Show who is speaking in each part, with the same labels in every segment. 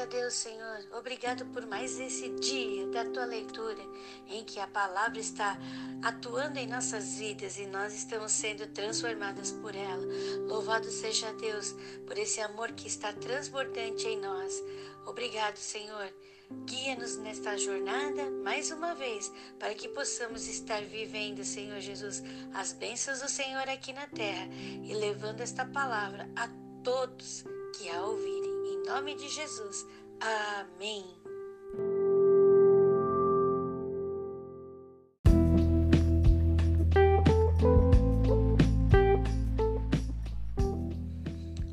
Speaker 1: Glória a Deus, Senhor. Obrigado por mais esse dia da tua leitura, em que a palavra está atuando em nossas vidas e nós estamos sendo transformadas por ela. Louvado seja Deus por esse amor que está transbordante em nós. Obrigado, Senhor. Guia-nos nesta jornada mais uma vez, para que possamos estar vivendo, Senhor Jesus, as bênçãos do Senhor aqui na terra e levando esta palavra a todos que a ouvirem. Em nome de Jesus. Amém.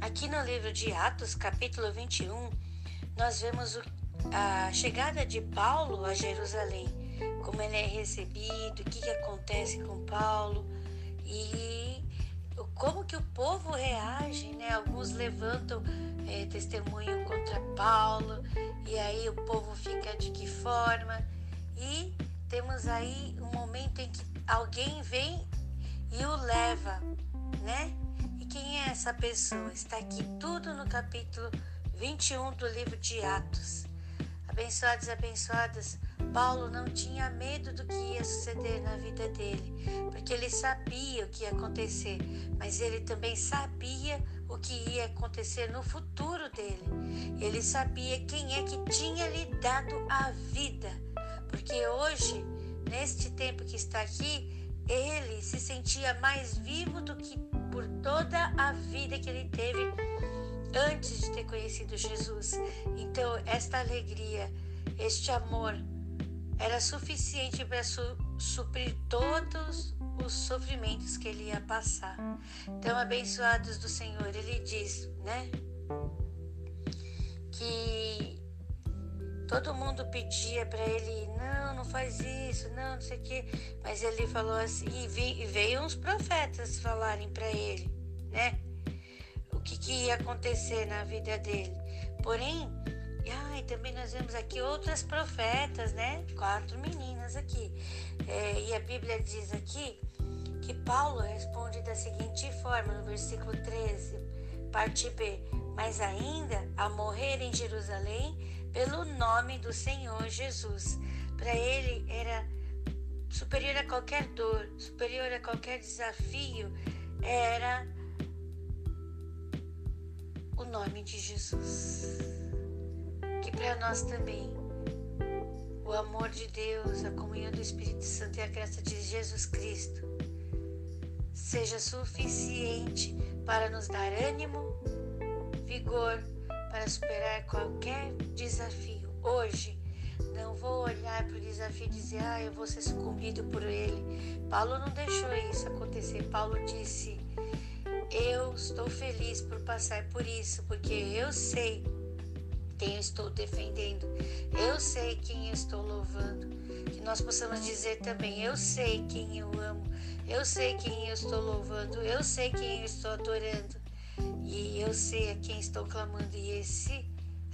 Speaker 1: Aqui no livro de Atos, capítulo 21, nós vemos a chegada de Paulo a Jerusalém, como ele é recebido, o que, que acontece com Paulo e como que o povo reage, né? Alguns levantam é, testemunho contra Paulo e aí o povo fica de que forma? E temos aí um momento em que alguém vem e o leva, né? E quem é essa pessoa? Está aqui tudo no capítulo 21 do livro de Atos. Abençoados e abençoadas, Paulo não tinha medo do que ia suceder na vida dele, porque ele sabia o que ia acontecer, mas ele também sabia o que ia acontecer no futuro dele. Ele sabia quem é que tinha lhe dado a vida, porque hoje, neste tempo que está aqui, ele se sentia mais vivo do que por toda a vida que ele teve antes de ter conhecido Jesus. Então, esta alegria, este amor, era suficiente para su suprir todos os sofrimentos que ele ia passar. Então, abençoados do Senhor, ele diz, né? Que todo mundo pedia para ele, não, não faz isso, não, não sei o quê. Mas ele falou assim, e, vi, e veio uns profetas falarem para ele, né? O que, que ia acontecer na vida dele. Porém, ah, e também nós vemos aqui outras profetas, né? Quatro meninas aqui. É, e a Bíblia diz aqui que Paulo responde da seguinte forma, no versículo 13, parte B: Mas ainda a morrer em Jerusalém pelo nome do Senhor Jesus. Para ele era superior a qualquer dor, superior a qualquer desafio, era o nome de Jesus que para nós também o amor de Deus, a comunhão do Espírito Santo e a graça de Jesus Cristo seja suficiente para nos dar ânimo, vigor para superar qualquer desafio. Hoje, não vou olhar para o desafio e dizer, ah, eu vou ser sucumbido por ele. Paulo não deixou isso acontecer. Paulo disse, eu estou feliz por passar por isso, porque eu sei quem eu estou defendendo. Eu sei quem eu estou louvando. Que nós possamos dizer também: eu sei quem eu amo. Eu sei quem eu estou louvando. Eu sei quem eu estou adorando. E eu sei a quem estou clamando. E esse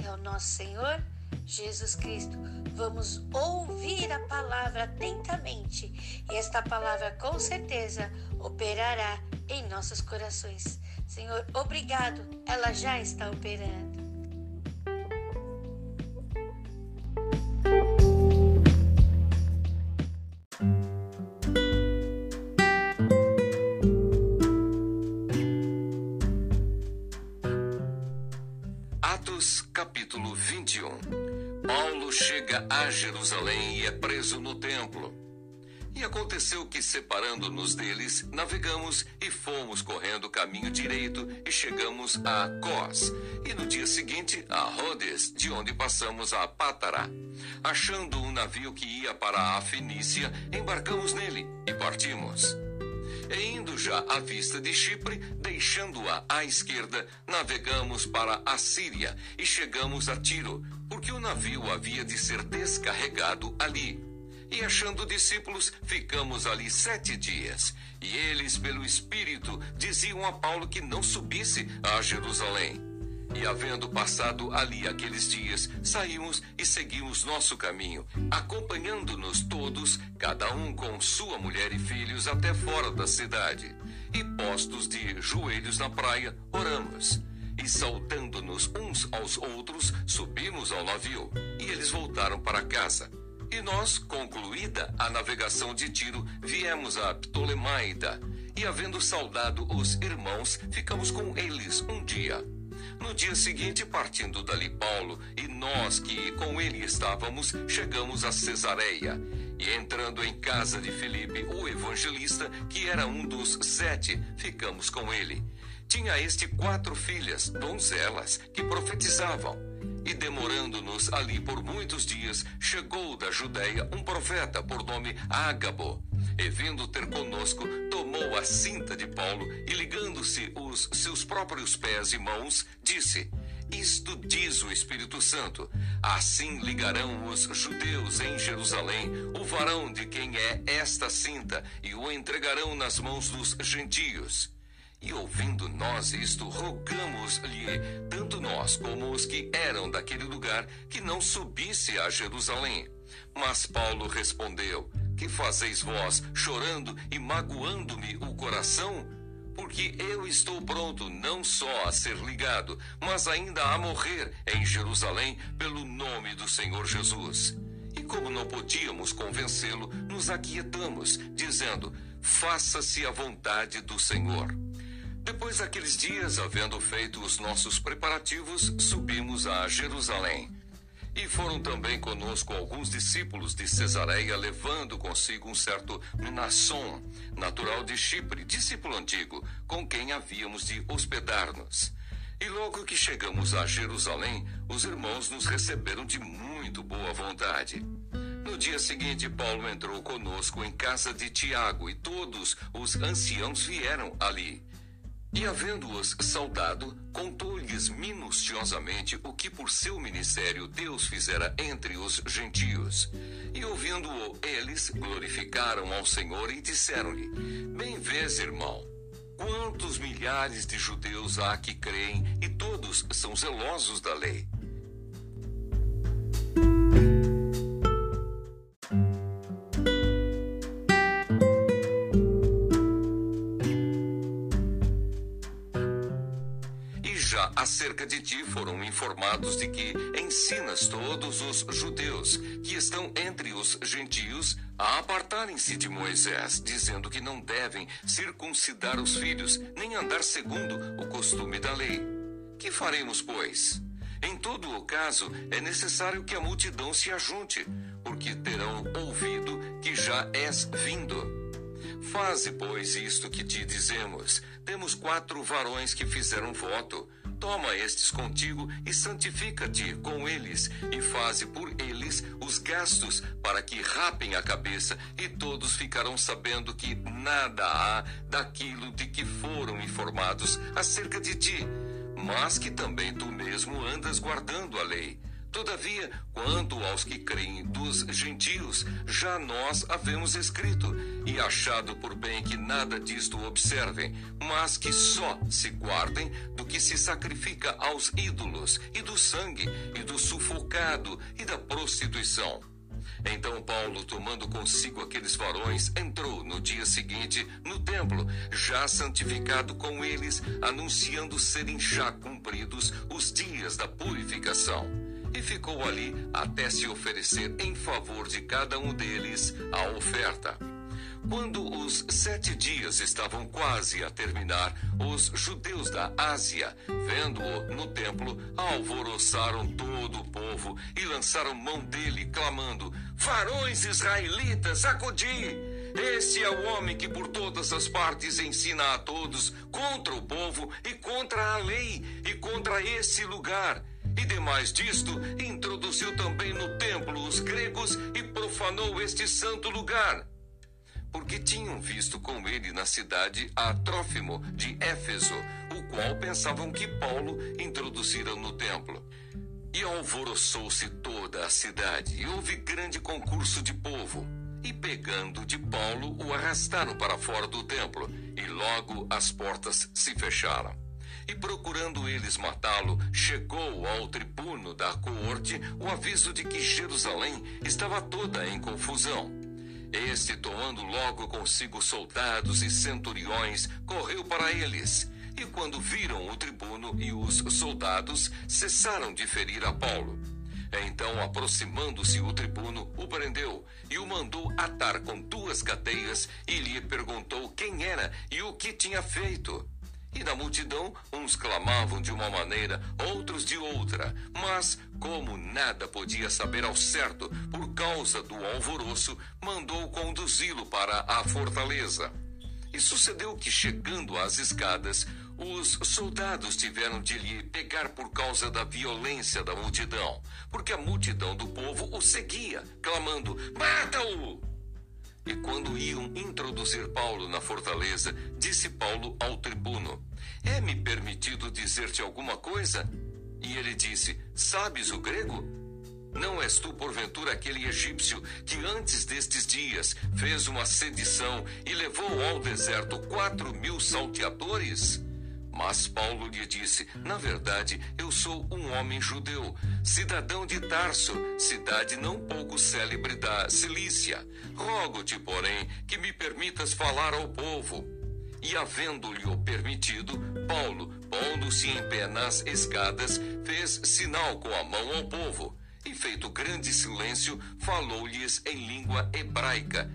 Speaker 1: é o nosso Senhor Jesus Cristo. Vamos ouvir a palavra atentamente. E esta palavra com certeza operará em nossos corações. Senhor, obrigado. Ela já está operando.
Speaker 2: Chega a Jerusalém e é preso no templo. E aconteceu que, separando-nos deles, navegamos e fomos correndo caminho direito e chegamos a Cós. E no dia seguinte a Rhodes, de onde passamos a Pátara. Achando um navio que ia para a Fenícia, embarcamos nele e partimos. E indo já à vista de Chipre, deixando-a à esquerda, navegamos para a Síria e chegamos a Tiro, porque o navio havia de ser descarregado ali. E achando discípulos, ficamos ali sete dias. E eles, pelo Espírito, diziam a Paulo que não subisse a Jerusalém. E havendo passado ali aqueles dias, saímos e seguimos nosso caminho, acompanhando-nos todos, cada um com sua mulher e filhos, até fora da cidade. E postos de joelhos na praia, oramos. e saudando-nos uns aos outros, subimos ao navio e eles voltaram para casa. E nós, concluída a navegação de Tiro, viemos a Ptolemaida e, havendo saudado os irmãos, ficamos com eles um dia. No dia seguinte, partindo dali Paulo e nós que com ele estávamos, chegamos a Cesareia. E entrando em casa de Filipe, o evangelista, que era um dos sete, ficamos com ele. Tinha este quatro filhas, donzelas, que profetizavam. E demorando-nos ali por muitos dias, chegou da Judéia um profeta por nome Ágabo. E vindo ter conosco, tomou a cinta de Paulo e ligando-se os seus próprios pés e mãos, disse: isto diz o Espírito Santo. Assim ligarão os judeus em Jerusalém o varão de quem é esta cinta e o entregarão nas mãos dos gentios. E ouvindo nós isto, rogamos-lhe, tanto nós como os que eram daquele lugar, que não subisse a Jerusalém. Mas Paulo respondeu: Que fazeis vós, chorando e magoando-me o coração? Porque eu estou pronto não só a ser ligado, mas ainda a morrer em Jerusalém pelo nome do Senhor Jesus. E como não podíamos convencê-lo, nos aquietamos, dizendo: Faça-se a vontade do Senhor. Depois daqueles dias, havendo feito os nossos preparativos, subimos a Jerusalém. E foram também conosco alguns discípulos de Cesareia, levando consigo um certo Nasson, natural de Chipre, discípulo antigo, com quem havíamos de hospedar-nos. E logo que chegamos a Jerusalém, os irmãos nos receberam de muito boa vontade. No dia seguinte, Paulo entrou conosco em casa de Tiago e todos os anciãos vieram ali. E havendo-os saudado, contou-lhes minuciosamente o que por seu ministério Deus fizera entre os gentios. E ouvindo-o, eles glorificaram ao Senhor e disseram-lhe: Bem vês, irmão, quantos milhares de judeus há que creem e todos são zelosos da lei. Acerca de ti foram informados de que ensinas todos os judeus que estão entre os gentios a apartarem-se de Moisés, dizendo que não devem circuncidar os filhos, nem andar segundo o costume da lei. Que faremos, pois? Em todo o caso, é necessário que a multidão se ajunte, porque terão ouvido que já és vindo. Faze, pois, isto que te dizemos. Temos quatro varões que fizeram voto. Toma estes contigo e santifica-te com eles, e faze por eles os gastos, para que rapem a cabeça, e todos ficarão sabendo que nada há daquilo de que foram informados acerca de ti, mas que também tu mesmo andas guardando a lei. Todavia, quanto aos que creem dos gentios, já nós havemos escrito, e achado por bem que nada disto observem, mas que só se guardem do que se sacrifica aos ídolos, e do sangue, e do sufocado, e da prostituição. Então Paulo, tomando consigo aqueles varões, entrou no dia seguinte no templo, já santificado com eles, anunciando serem já cumpridos os dias da purificação e ficou ali até se oferecer em favor de cada um deles a oferta. Quando os sete dias estavam quase a terminar, os judeus da Ásia, vendo-o no templo, alvoroçaram todo o povo e lançaram mão dele, clamando: Varões israelitas, acudi! Esse é o homem que por todas as partes ensina a todos contra o povo e contra a lei e contra esse lugar e demais disto, introduziu também no templo os gregos e profanou este santo lugar. Porque tinham visto com ele na cidade a Trófimo de Éfeso, o qual pensavam que Paulo introduzira no templo. E alvoroçou-se toda a cidade, e houve grande concurso de povo. E pegando de Paulo, o arrastaram para fora do templo, e logo as portas se fecharam. E procurando eles matá-lo, chegou ao tribuno da coorte o aviso de que Jerusalém estava toda em confusão. Este, tomando logo consigo soldados e centuriões, correu para eles. E quando viram o tribuno e os soldados, cessaram de ferir a Paulo. Então, aproximando-se o tribuno, o prendeu e o mandou atar com duas cadeias e lhe perguntou quem era e o que tinha feito. E na multidão, uns clamavam de uma maneira, outros de outra. Mas, como nada podia saber ao certo por causa do alvoroço, mandou conduzi-lo para a fortaleza. E sucedeu que, chegando às escadas, os soldados tiveram de lhe pegar por causa da violência da multidão, porque a multidão do povo o seguia, clamando: Mata-o! E quando iam introduzir Paulo na fortaleza, disse Paulo ao tribuno: É-me permitido dizer-te alguma coisa? E ele disse: Sabes o grego? Não és tu, porventura, aquele egípcio que antes destes dias fez uma sedição e levou ao deserto quatro mil salteadores? Mas Paulo lhe disse: Na verdade, eu sou um homem judeu, cidadão de Tarso, cidade não pouco célebre da Cilícia. Rogo-te, porém, que me permitas falar ao povo. E havendo-lhe o permitido, Paulo, pondo-se em pé nas escadas, fez sinal com a mão ao povo. E feito grande silêncio, falou-lhes em língua hebraica,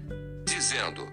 Speaker 2: dizendo: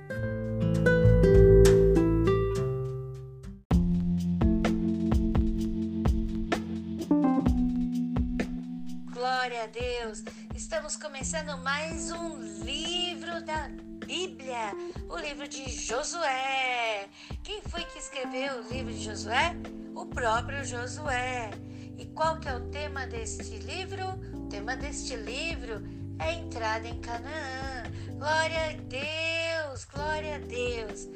Speaker 1: Deus! Estamos começando mais um livro da Bíblia, o livro de Josué. Quem foi que escreveu o livro de Josué? O próprio Josué. E qual que é o tema deste livro? O tema deste livro é a entrada em Canaã. Glória a Deus, glória a Deus.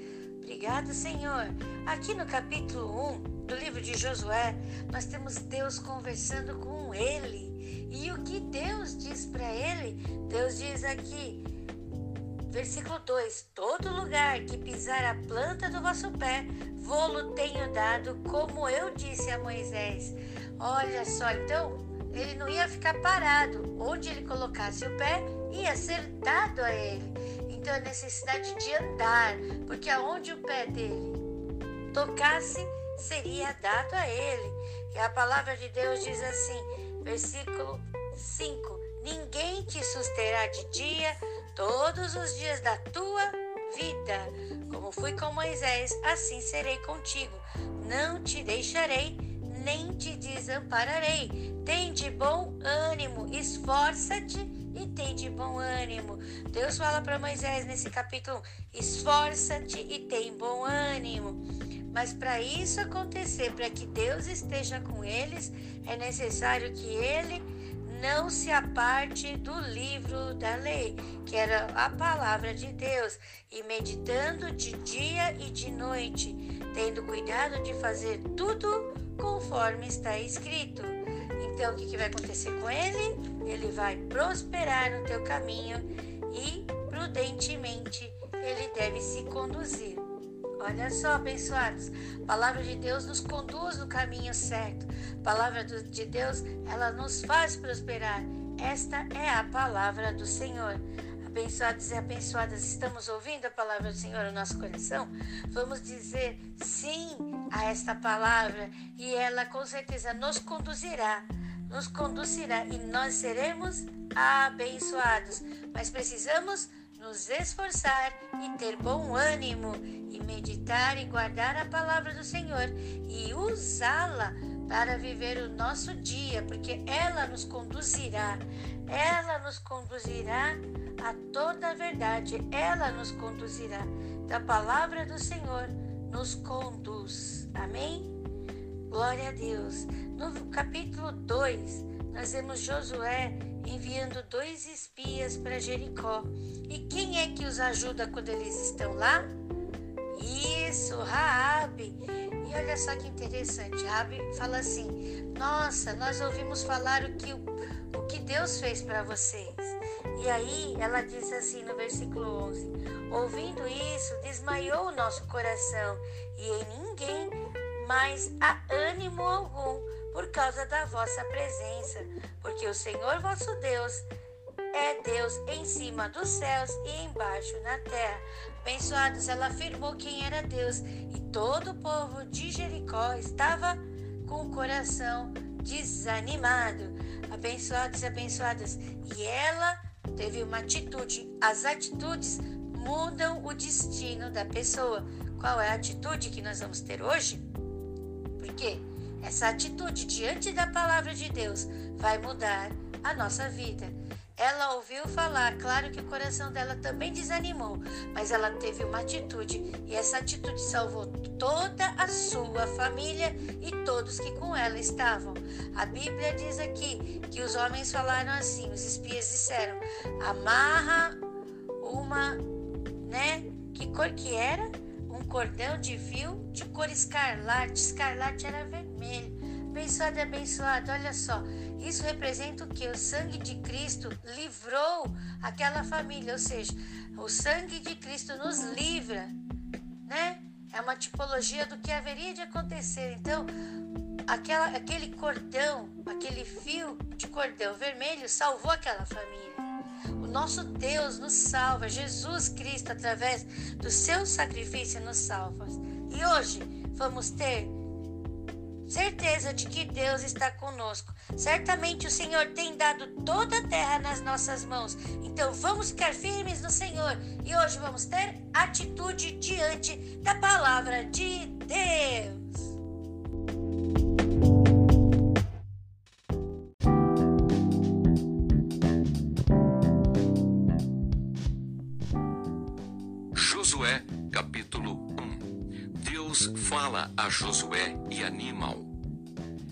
Speaker 1: Obrigado, Senhor. Aqui no capítulo 1 do livro de Josué, nós temos Deus conversando com ele. E o que Deus diz para ele? Deus diz aqui, versículo 2: Todo lugar que pisar a planta do vosso pé, vou-lo tenho dado, como eu disse a Moisés. Olha só, então ele não ia ficar parado. Onde ele colocasse o pé, ia ser dado a ele. Então a necessidade de andar, porque aonde o pé dele tocasse, seria dado a ele. E a palavra de Deus diz assim: Versículo 5: Ninguém te susterá de dia todos os dias da tua vida. Como fui com Moisés, assim serei contigo. Não te deixarei, nem te desampararei. Tem de bom ânimo, esforça-te e tem de bom ânimo. Deus fala para Moisés nesse capítulo: esforça-te e tem bom ânimo. Mas para isso acontecer, para que Deus esteja com eles, é necessário que ele não se aparte do livro da lei, que era a palavra de Deus, e meditando de dia e de noite, tendo cuidado de fazer tudo conforme está escrito. Então, o que, vai acontecer com ele? Ele vai prosperar no teu caminho e prudentemente ele deve se conduzir. Olha só, abençoados. A palavra de Deus nos conduz no caminho certo. A palavra de Deus, ela nos faz prosperar. Esta é a palavra do Senhor. Abençoados e abençoadas, estamos ouvindo a palavra do Senhor no nosso coração? Vamos dizer sim a esta palavra e ela com certeza nos conduzirá, nos conduzirá e nós seremos abençoados. Mas precisamos nos esforçar e ter bom ânimo e meditar e guardar a palavra do Senhor e usá-la para viver o nosso dia, porque ela nos conduzirá, ela nos conduzirá a toda a verdade, ela nos conduzirá. Da palavra do Senhor nos conduz. Amém? Glória a Deus. No capítulo 2, nós vemos Josué enviando dois espias para Jericó. E quem é que os ajuda quando eles estão lá? Isso, Raabe. E olha só que interessante, Raabe fala assim: "Nossa, nós ouvimos falar o que o que Deus fez para vocês". E aí ela diz assim no versículo 11: Ouvindo isso, desmaiou o nosso coração, e em ninguém mais há ânimo algum por causa da vossa presença, porque o Senhor vosso Deus é Deus em cima dos céus e embaixo na terra. Abençoados, ela afirmou quem era Deus e todo o povo de Jericó estava com o coração desanimado. Abençoados e abençoadas. E ela teve uma atitude. As atitudes mudam o destino da pessoa. Qual é a atitude que nós vamos ter hoje? Porque essa atitude diante da palavra de Deus vai mudar a nossa vida. Ela ouviu falar, claro que o coração dela também desanimou, mas ela teve uma atitude e essa atitude salvou toda a sua família e todos que com ela estavam. A Bíblia diz aqui que os homens falaram assim, os espias disseram: amarra uma, né? Que cor que era? Um cordão de fio de cor escarlate. Escarlate era vermelho. Abençoado abençoado, olha só. Isso representa o que? O sangue de Cristo livrou aquela família, ou seja, o sangue de Cristo nos livra, né? É uma tipologia do que haveria de acontecer. Então, aquela, aquele cordão, aquele fio de cordão vermelho salvou aquela família. O nosso Deus nos salva, Jesus Cristo, através do seu sacrifício, nos salva. E hoje vamos ter certeza de que Deus está conosco. Certamente o Senhor tem dado toda a terra nas nossas mãos. Então vamos ficar firmes no Senhor e hoje vamos ter atitude diante da palavra de Deus.
Speaker 2: Deus fala a Josué e anima-o.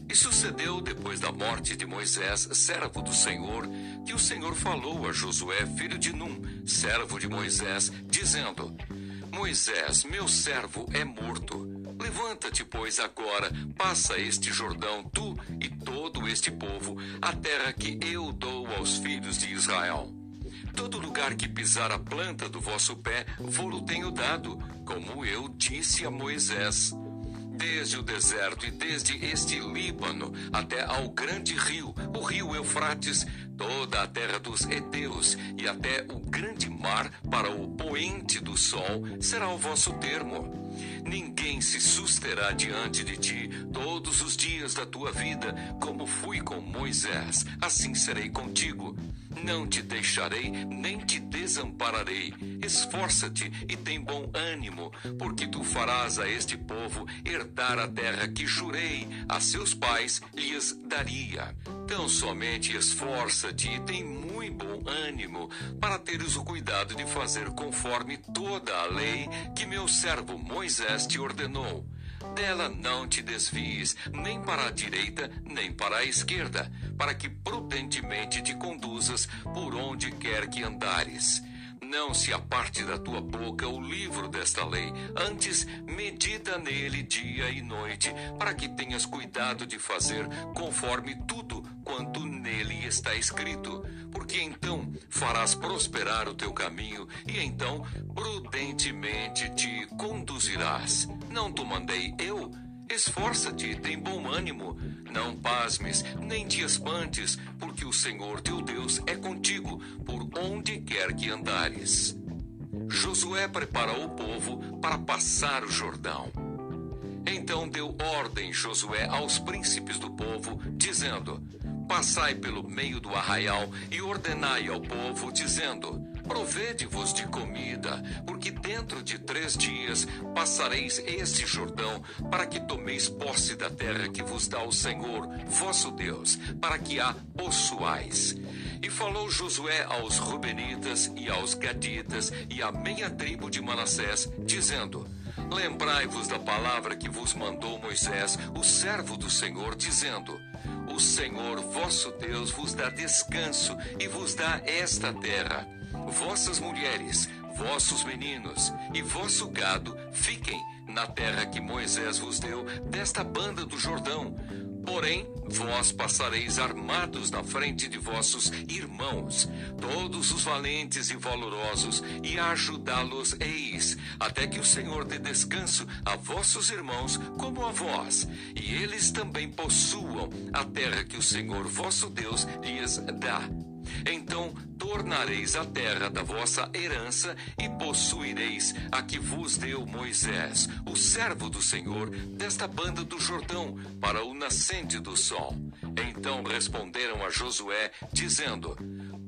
Speaker 2: E sucedeu depois da morte de Moisés, servo do Senhor, que o Senhor falou a Josué, filho de Num, servo de Moisés, dizendo: Moisés, meu servo, é morto. Levanta-te, pois, agora, passa este Jordão, tu e todo este povo, a terra que eu dou aos filhos de Israel. Todo lugar que pisar a planta do vosso pé, vou-lo tenho dado, como eu disse a Moisés. Desde o deserto e desde este Líbano até ao grande rio, o rio Eufrates, toda a terra dos Eteus e até o grande mar para o poente do sol será o vosso termo. Ninguém se susterá diante de ti todos os dias da tua vida, como fui com Moisés, assim serei contigo. Não te deixarei, nem te desampararei. Esforça-te e tem bom ânimo, porque tu farás a este povo herdar a terra que jurei a seus pais lhes daria. Tão somente esforça-te e tem muito bom ânimo, para teres o cuidado de fazer conforme toda a lei que meu servo Moisés te ordenou dela não te desvies, nem para a direita, nem para a esquerda, para que prudentemente te conduzas por onde quer que andares. Não se aparte da tua boca o livro desta lei, antes medita nele dia e noite, para que tenhas cuidado de fazer conforme tudo quanto nele está escrito, porque então farás prosperar o teu caminho e então prudentemente te conduzirás. Não te mandei eu? Esforça-te, tem bom ânimo, não pasmes, nem te espantes, porque o Senhor teu Deus é contigo, por onde quer que andares. Josué preparou o povo para passar o Jordão. Então deu ordem Josué aos príncipes do povo, dizendo: Passai pelo meio do arraial e ordenai ao povo, dizendo: Provede-vos de comida, porque dentro de três dias passareis este Jordão, para que tomeis posse da terra que vos dá o Senhor, vosso Deus, para que a possuais. E falou Josué aos Rubenitas e aos Gaditas e à meia tribo de Manassés, dizendo: Lembrai-vos da palavra que vos mandou Moisés, o servo do Senhor, dizendo: O Senhor vosso Deus vos dá descanso e vos dá esta terra vossas mulheres, vossos meninos e vosso gado fiquem na terra que Moisés vos deu, desta banda do Jordão. Porém, vós passareis armados na frente de vossos irmãos, todos os valentes e valorosos, e ajudá-los eis, até que o Senhor dê descanso a vossos irmãos como a vós, e eles também possuam a terra que o Senhor vosso Deus lhes dá. Então tornareis a terra da vossa herança e possuireis a que vos deu Moisés, o servo do Senhor, desta banda do Jordão, para o nascente do sol. Então responderam a Josué, dizendo: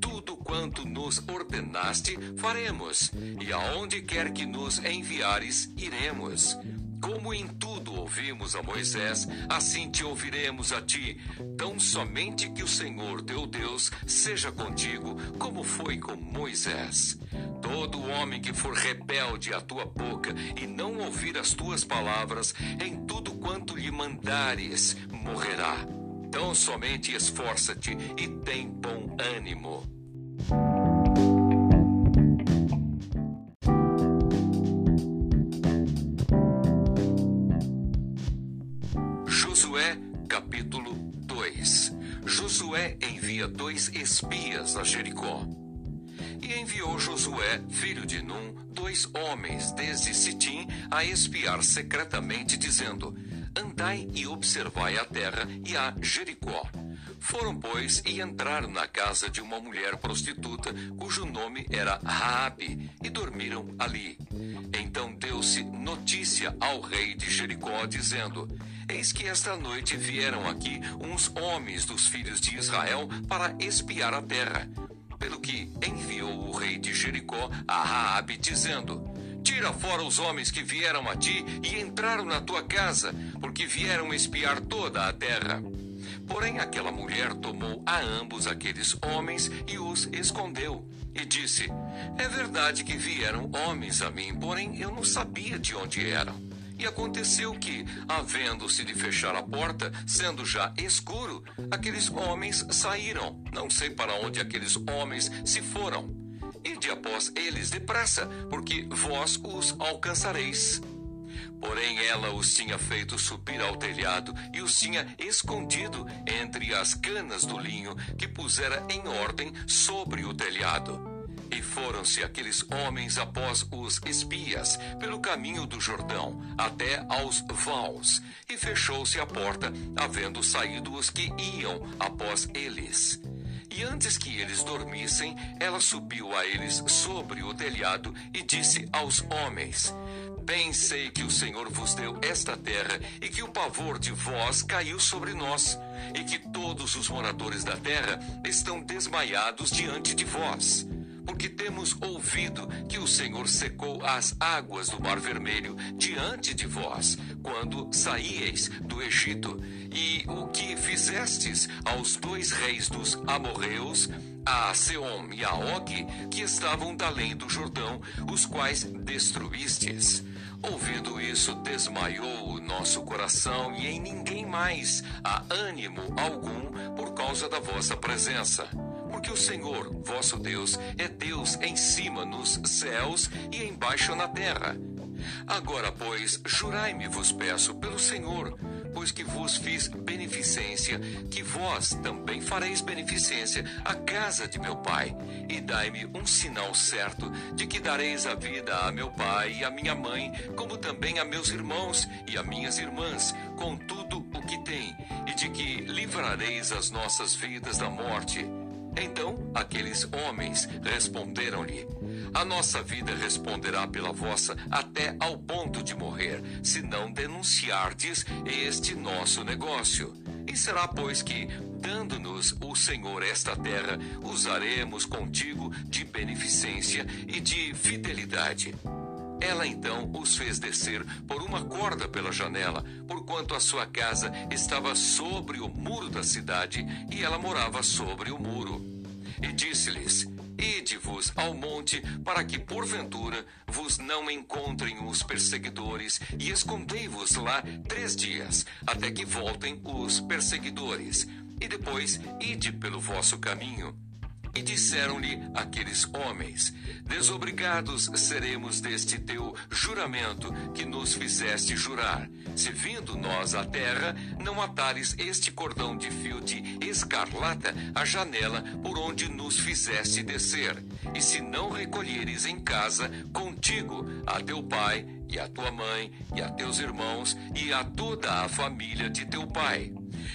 Speaker 2: Tudo quanto nos ordenaste, faremos, e aonde quer que nos enviares, iremos. Como em tudo ouvimos a Moisés, assim te ouviremos a ti. Tão somente que o Senhor teu Deus seja contigo, como foi com Moisés. Todo homem que for rebelde à tua boca e não ouvir as tuas palavras, em tudo quanto lhe mandares, morrerá. Tão somente esforça-te e tem bom ânimo. Dois espias a Jericó. E enviou Josué, filho de Num, dois homens desde Sitim a espiar secretamente, dizendo: Andai e observai a terra e a Jericó. Foram, pois, e entraram na casa de uma mulher prostituta, cujo nome era Raabe, e dormiram ali. Então deu-se notícia ao rei de Jericó, dizendo: Eis que esta noite vieram aqui uns homens dos filhos de Israel para espiar a terra. Pelo que enviou o rei de Jericó a Raabe, dizendo: Tira fora os homens que vieram a ti e entraram na tua casa, porque vieram espiar toda a terra. Porém, aquela mulher tomou a ambos aqueles homens e os escondeu. E disse: É verdade que vieram homens a mim, porém eu não sabia de onde eram. E aconteceu que, havendo-se de fechar a porta, sendo já escuro, aqueles homens saíram. Não sei para onde aqueles homens se foram. Ide após eles depressa, porque vós os alcançareis. Porém, ela os tinha feito subir ao telhado e os tinha escondido entre as canas do linho que pusera em ordem sobre o telhado. E foram-se aqueles homens após os espias, pelo caminho do Jordão, até aos vãos, e fechou-se a porta, havendo saído os que iam após eles. E antes que eles dormissem, ela subiu a eles sobre o telhado e disse aos homens: Bem sei que o Senhor vos deu esta terra e que o pavor de vós caiu sobre nós, e que todos os moradores da terra estão desmaiados diante de vós. Porque temos ouvido que o Senhor secou as águas do Mar Vermelho diante de vós, quando saíeis do Egito, e o que fizestes aos dois reis dos amorreus, a Seom e a Og, que estavam da além do Jordão, os quais destruístes. Ouvindo isso, desmaiou o nosso coração e em ninguém mais há ânimo algum por causa da vossa presença. Porque o Senhor, vosso Deus, é Deus em cima nos céus e embaixo na terra. Agora, pois, jurai-me, vos peço, pelo Senhor, pois que vos fiz beneficência, que vós também fareis beneficência à casa de meu pai, e dai-me um sinal certo de que dareis a vida a meu pai e a minha mãe, como também a meus irmãos e a minhas irmãs, com tudo o que tem, e de que livrareis as nossas vidas da morte. Então aqueles homens responderam-lhe: A nossa vida responderá pela vossa até ao ponto de morrer, se não denunciardes este nosso negócio. E será, pois, que, dando-nos o Senhor esta terra, usaremos contigo de beneficência e de fidelidade. Ela então os fez descer por uma corda pela janela, porquanto a sua casa estava sobre o muro da cidade e ela morava sobre o muro. E disse-lhes: Ide-vos ao monte, para que porventura vos não encontrem os perseguidores, e escondei-vos lá três dias, até que voltem os perseguidores. E depois ide pelo vosso caminho. E disseram-lhe aqueles homens: Desobrigados seremos deste teu juramento que nos fizeste jurar, se vindo nós à terra, não atares este cordão de fio de escarlata à janela por onde nos fizeste descer, e se não recolheres em casa contigo a teu pai e a tua mãe e a teus irmãos e a toda a família de teu pai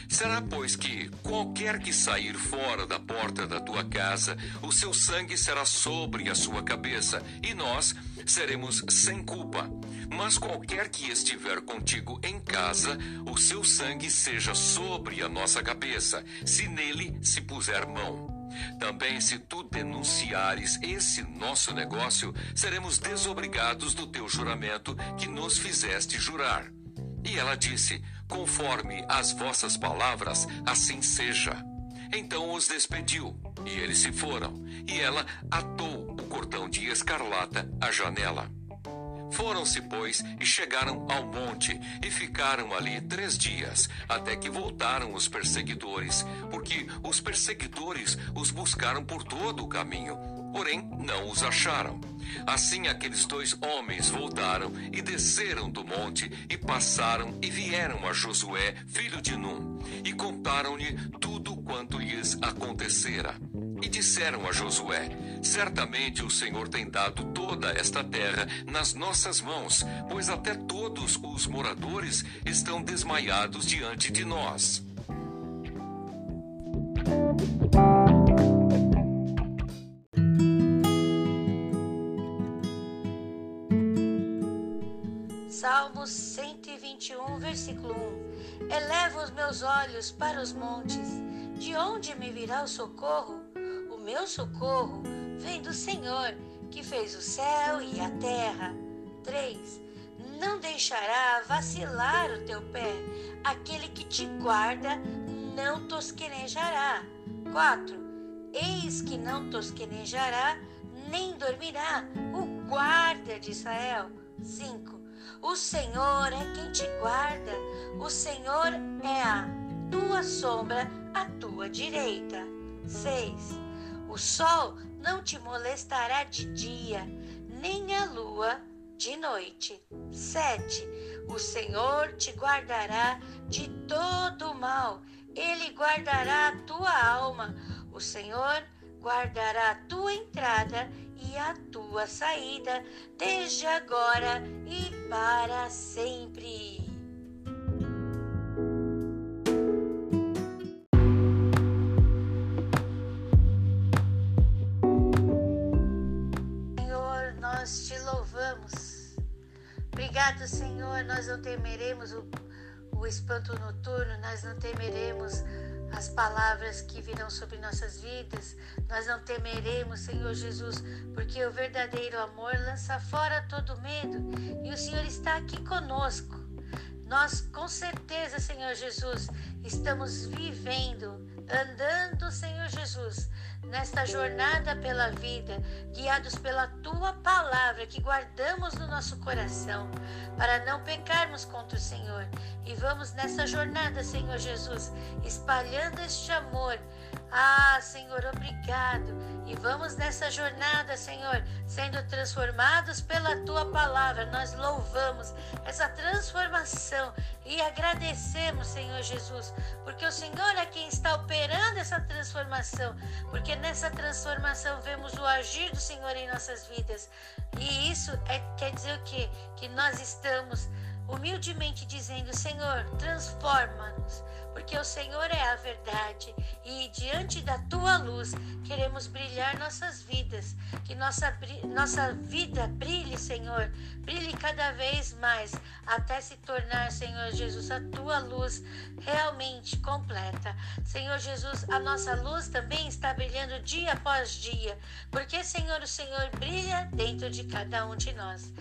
Speaker 2: Será, pois, que qualquer que sair fora da porta da tua casa, o seu sangue será sobre a sua cabeça, e nós seremos sem culpa. Mas qualquer que estiver contigo em casa, o seu sangue seja sobre a nossa cabeça, se nele se puser mão. Também, se tu denunciares esse nosso negócio, seremos desobrigados do teu juramento que nos fizeste jurar. E ela disse: Conforme as vossas palavras, assim seja. Então os despediu, e eles se foram, e ela atou o cordão de escarlata à janela. Foram-se, pois, e chegaram ao monte, e ficaram ali três dias, até que voltaram os perseguidores, porque os perseguidores os buscaram por todo o caminho, porém não os acharam. Assim aqueles dois homens voltaram e desceram do monte e passaram e vieram a Josué, filho de Num, e contaram-lhe tudo quanto lhes acontecera. E disseram a Josué: Certamente o Senhor tem dado toda esta terra nas nossas mãos, pois até todos os moradores estão desmaiados diante de nós.
Speaker 1: Salmos 121, versículo 1. Eleva os meus olhos para os montes. De onde me virá o socorro? O meu socorro vem do Senhor, que fez o céu e a terra. 3. Não deixará vacilar o teu pé. Aquele que te guarda não tosquenejará. 4. Eis que não tosquenejará, nem dormirá o guarda de Israel. 5 o Senhor é quem te guarda. O Senhor é a tua sombra à tua direita. 6. O sol não te molestará de dia, nem a lua de noite. 7. O Senhor te guardará de todo mal. Ele guardará a tua alma. O Senhor guardará a tua entrada e a tua saída, desde agora e para sempre. Senhor, nós te louvamos. Obrigado, Senhor. Nós não temeremos o, o espanto noturno, nós não temeremos as palavras que virão sobre nossas vidas. Nós não temeremos, Senhor Jesus, porque o verdadeiro amor lança fora todo medo e o Senhor está aqui conosco. Nós, com certeza, Senhor Jesus, estamos vivendo, andando, Senhor Jesus, nesta jornada pela vida, guiados pela tua palavra que guardamos no nosso coração, para não pecarmos contra o Senhor. E vamos nessa jornada, Senhor Jesus, espalhando este amor. Ah, Senhor, obrigado. E vamos nessa jornada, Senhor, sendo transformados pela tua palavra. Nós louvamos essa transformação e agradecemos, Senhor Jesus, porque o Senhor é quem está operando essa transformação, porque nessa transformação vemos o agir do Senhor em nossas vidas. E isso é, quer dizer o quê? Que nós estamos humildemente dizendo: Senhor, transforma-nos porque o Senhor é a verdade e diante da tua luz queremos brilhar nossas vidas, que nossa, nossa vida brilhe, Senhor, brilhe cada vez mais até se tornar, Senhor Jesus, a tua luz realmente completa. Senhor Jesus, a nossa luz também está brilhando dia após dia, porque, Senhor, o Senhor brilha dentro de cada um de nós.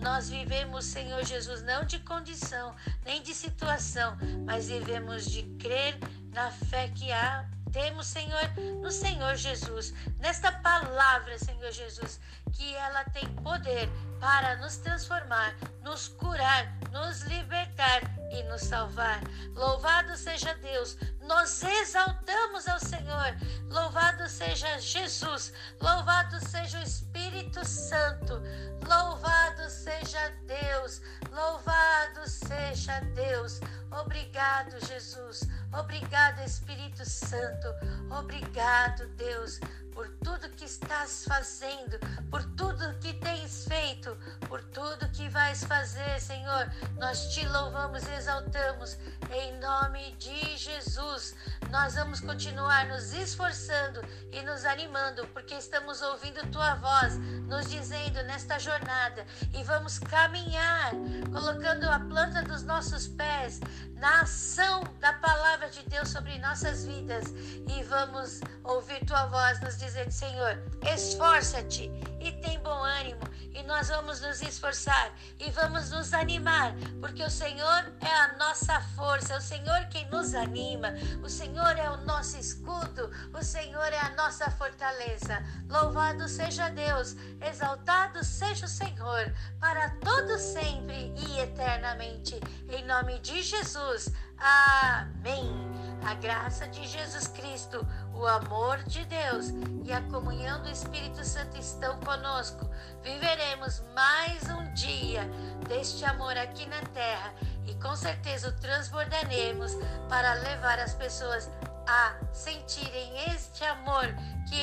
Speaker 1: Nós vivemos, Senhor Jesus, não de condição, nem de situação, mas devemos de crer na fé que há temos, Senhor, no Senhor Jesus, nesta palavra, Senhor Jesus, que ela tem poder para nos transformar, nos curar, nos libertar e nos salvar. Louvado seja Deus, nós exaltamos ao Senhor. Louvado seja Jesus, louvado seja o Espírito Santo, louvado seja Deus, louvado seja Deus. Obrigado, Jesus. Obrigado, Espírito Santo. Obrigado, Deus, por tudo que estás fazendo, por tudo que tens feito, por tudo que vais fazer, Senhor. Nós te louvamos e exaltamos em nome de Jesus. Nós vamos continuar nos esforçando e nos animando, porque estamos ouvindo tua voz nos dizendo nesta jornada e vamos caminhar, colocando a planta dos nossos pés na ação da palavra de Deus sobre nossas vidas e vamos ouvir tua voz nos dizendo: Senhor, esforça-te e tem bom ânimo, e nós vamos nos esforçar e vamos nos animar, porque o Senhor é a nossa força, é o Senhor quem nos anima, o Senhor é o nosso escudo, o Senhor é a nossa fortaleza. Louvado seja Deus, exaltado seja o Senhor, para todo sempre e eternamente. Em nome de Jesus. Amém. A graça de Jesus Cristo, o amor de Deus e a comunhão do Espírito Santo estão conosco. Viveremos mais um dia deste amor aqui na terra e com certeza o transbordaremos para levar as pessoas a sentirem este amor que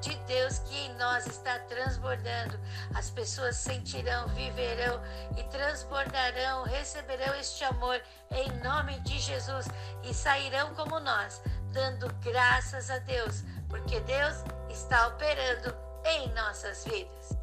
Speaker 1: de Deus que em nós está transbordando. As pessoas sentirão, viverão e transbordarão, receberão este amor em nome de Jesus e sairão como nós, dando graças a Deus, porque Deus está operando em nossas vidas.